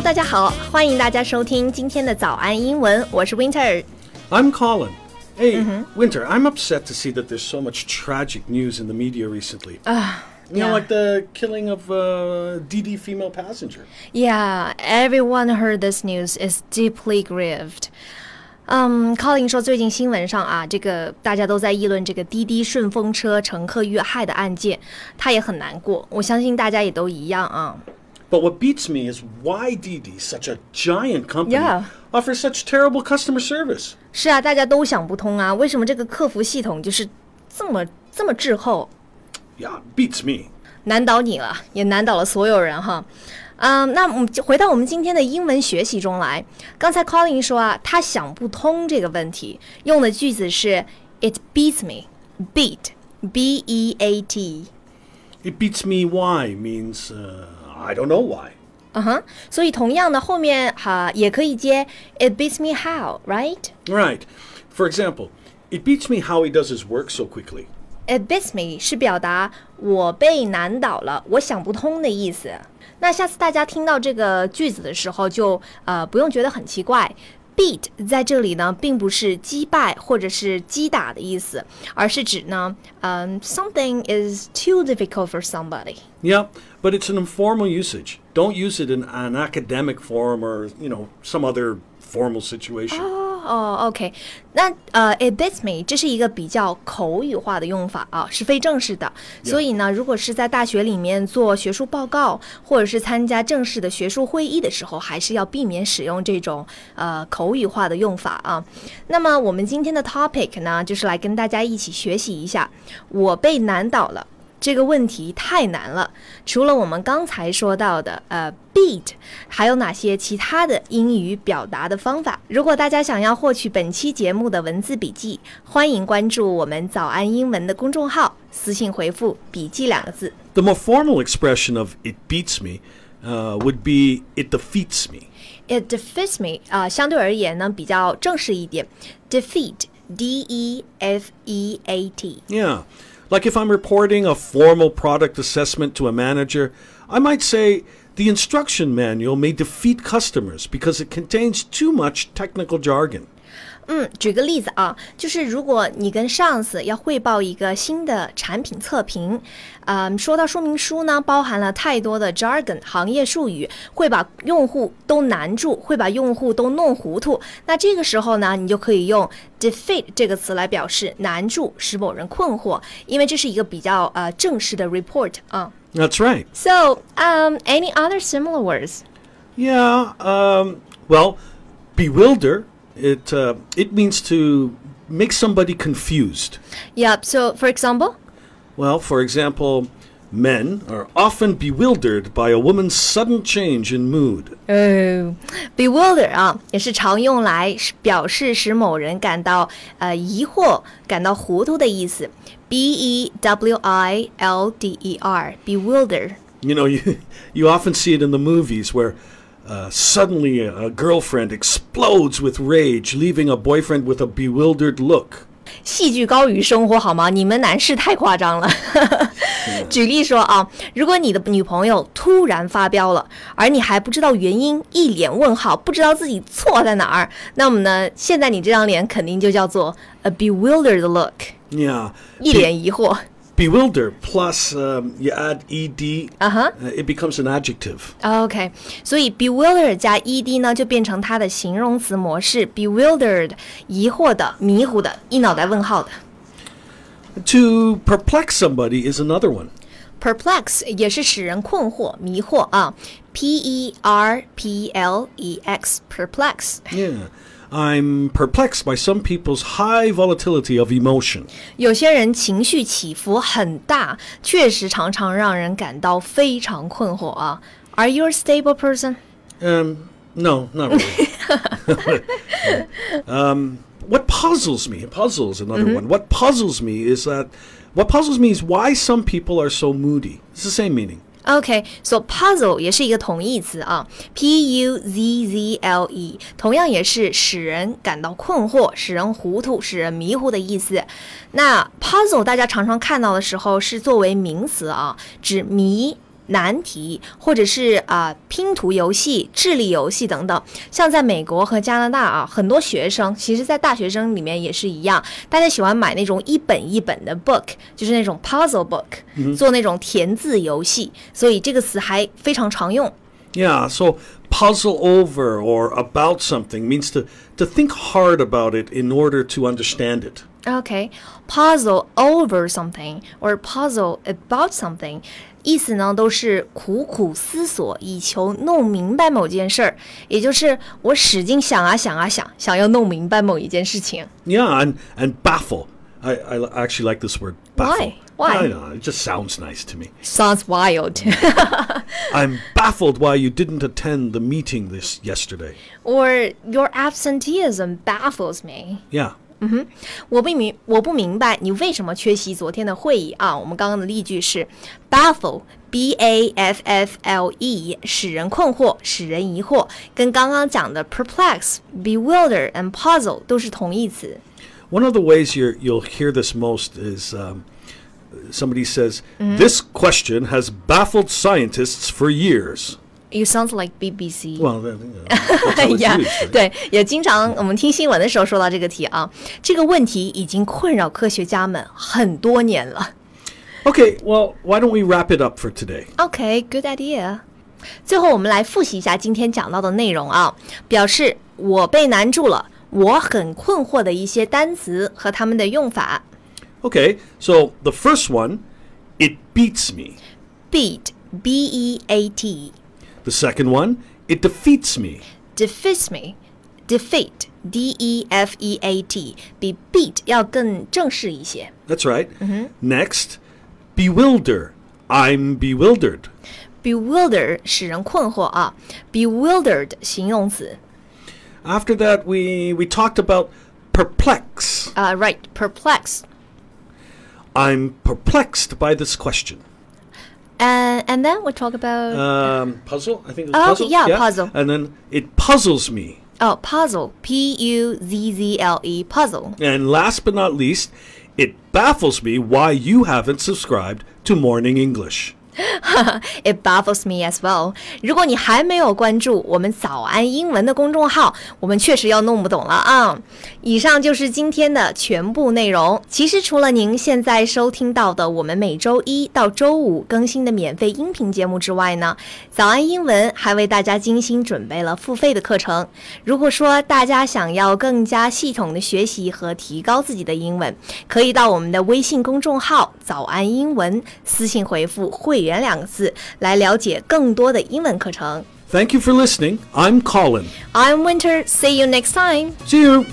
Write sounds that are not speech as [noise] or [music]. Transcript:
Hello，大家好，欢迎大家收听今天的早安英文，我是 Winter。I'm Colin. Hey, -hmm. Winter, I'm upset to see that there's so much tragic news in the media recently. Uh, you yeah. know, like the killing of uh, a Didi female passenger. Yeah, everyone heard this news is deeply grieved. Um, Colin 说，最近新闻上啊，这个大家都在议论这个滴滴顺风车乘客遇害的案件，他也很难过。我相信大家也都一样啊。but what beats me is why Didi, such a giant company, yeah. offers such terrible customer service. 是啊，大家都想不通啊，为什么这个客服系统就是这么这么滞后？Yeah, beats me. 难倒你了，也难倒了所有人哈。嗯、um,，那我们回到我们今天的英文学习中来。刚才 Colin 说啊，他想不通这个问题，用的句子是 "It beats me." Beat, B-E-A-T. It beats me why means. Uh, I don't know why. 嗯哼，所以同样的后面哈、也可以接 It beats me how, right? Right. For example, it beats me how he does his work so quickly. It beats me 是表达我被难倒了，我想不通的意思。那下次大家听到这个句子的时候就，呃不用觉得很奇怪。Beat 在这里呢，并不是击败或者是击打的意思，而是指呢，嗯、s o m e t h i n g is too difficult for somebody。 Yeah, but it's an informal usage. Don't use it in an academic form or, you know, some other formal situation. 哦，OK，那呃，it beats me，这是一个比较口语化的用法啊，是非正式的。所以呢，如果是在大学里面做学术报告，或者是参加正式的学术会议的时候，还是要避免使用这种呃口语化的用法啊。那么我们今天的 topic 呢，就是来跟大家一起学习一下，我被难倒了。这个问题太难了，除了我们刚才说到的呃 beat，还有哪些其他的英语表达的方法？如果大家想要获取本期节目的文字笔记，欢迎关注我们早安英文的公众号，私信回复“笔记”两个字。 The more formal expression of it beats me uh, would be it defeats me. It defeats me 啊、相对而言呢比较正式一点，defeat，d e f e a t。 Yeah. Like if I'm reporting a formal product assessment to a manager, I might say the instruction manual may defeat customers because it contains too much technical jargon. 嗯，举个例子啊，就是如果你跟上司要汇报一个新的产品测评，嗯，说到说明书呢，包含了太多的 jargon 行业术语，会把用户都难住，会把用户都弄糊涂。那这个时候呢，你就可以用 defeat 这个词来表示难住，使某人困惑，因为这是一个比较呃正式的 report 啊。 That's right. So, um, any other similar words? Yeah. Um, well, bewilder. It uh, it means to make somebody confused. Yep. So, for example. Well, for example, men are often bewildered by a woman's sudden change in mood. 哦，bewilder 啊，也是常用来是表示使某人感到呃疑惑、感到糊涂的意思。B E W I L D E R，bewilder。 You know, [laughs] you you often see it in the movies where uh, suddenly a, a girlfriend explodes with rage, leaving a boyfriend with a bewildered look. [laughs] 戏剧高于生活好吗？你们男士太夸张了。举例说啊，如果你的女朋友突然发飙了，而你还不知道原因，一脸问号，不知道自己错在哪儿，那么呢，现在你这张脸肯定就叫做 [laughs] a bewildered look， Yeah. 一脸疑惑。 Bewilder plus um, you add ed, 啊哈。 uh, it becomes an adjective. OK，所以 bewilder 加 ed 呢，就变成它的形容词模式，bewildered，疑惑的、迷糊的、一脑袋问号的。 To perplex somebody is another one. perplex 也是使人困惑、迷惑啊，p e r p l e x，perplex。 Yeah. I'm perplexed by some people's high volatility of emotion. 有些人情绪起伏很大，确实常常让人感到非常困惑啊。Are you a stable person? Um, no, not really. [laughs] um, what puzzles me, puzzles another one. What puzzles me is that, what puzzles me is why some people are so moody. It's the same meaning. OK，so、puzzle 也是一个同义词啊，p u z z l e，同样也是使人感到困惑、使人糊涂、使人迷糊的意思。那 puzzle 大家常常看到的时候是作为名词啊，指迷、难题，或者是啊、拼图游戏、智力游戏等等。像在美国和加拿大啊，很多学生其实，在大学生里面也是一样，大家喜欢买那种一本一本的 book，就是那种 puzzle book，、做那种填字游戏，所以这个词还非常常用。 Yeah, so puzzle over or about something means to, to think hard about it in order to understand it. Okay, puzzle over something or puzzle about something， 意思呢都是苦苦思索，以求弄明白某件事儿，也就是我使劲想啊想啊想，想要弄明白某一件事情。 Yeah, and, and baffle. I, I li- actually like this word. Baffle. Why? Why? I don't know. It just sounds nice to me. Sounds wild. [laughs] I'm baffled why you didn't attend the meeting this yesterday. or your absenteeism baffles me. Yeah. 我不明我不明白你为什么缺席昨天的会议啊？我们刚刚的例句是 baffle。B A F F L E 使人困惑，使人疑惑，跟刚刚讲的 perplex、bewilder and puzzle 都是同义词。 One of the ways you're, you'll hear this most is um, somebody says, This question has baffled scientists for years. You sound like BBC. Well, then, you know, that's how it's yeah, used, right? 对，也经常我们听新闻的时候说到这个题啊，这个问题已经困扰科学家们很多年了。 Okay, well, [laughs] why don't we wrap it up for today? OK, good idea. 最后，我们来复习一下今天讲到的内容啊，表示我被难住了，我很困惑的一些单词和它们的用法。 Okay, so the first one, it beats me. Beat, B-E-A-T, The second one, it defeats me. defeats me, defeat, D-E-F-E-A-T，比 beat 要更正式一些。 That's right. Next, bewilder. I'm bewildered. Bewilder 使人困惑啊，bewildered 形容词 After that, we, we talked about perplex. 啊、r i g h t perplex。 I'm perplexed by this question. And and then we talk about Um, puzzle? I think it was Oh, puzzle. yeah, puzzle. And then it puzzles me. oh puzzle, P-U-Z-Z-L-E puzzle。And last but not least, it baffles me why you haven't subscribed to Morning English. [laughs] It baffles me as well。如果你还没有关注我们早安英文的公众号，我们确实要弄不懂了啊！以上就是今天的全部内容。其实除了您现在收听到的我们每周一到周五更新的免费音频节目之外呢，早安英文还为大家精心准备了付费的课程。如果说大家想要更加系统的学习和提高自己的英文，可以到我们的微信公众号“早安英文”私信回复“会员两个字来了解更多的英文课程。 Thank you for listening. I'm Colin. I'm Winter. See you next time. See you.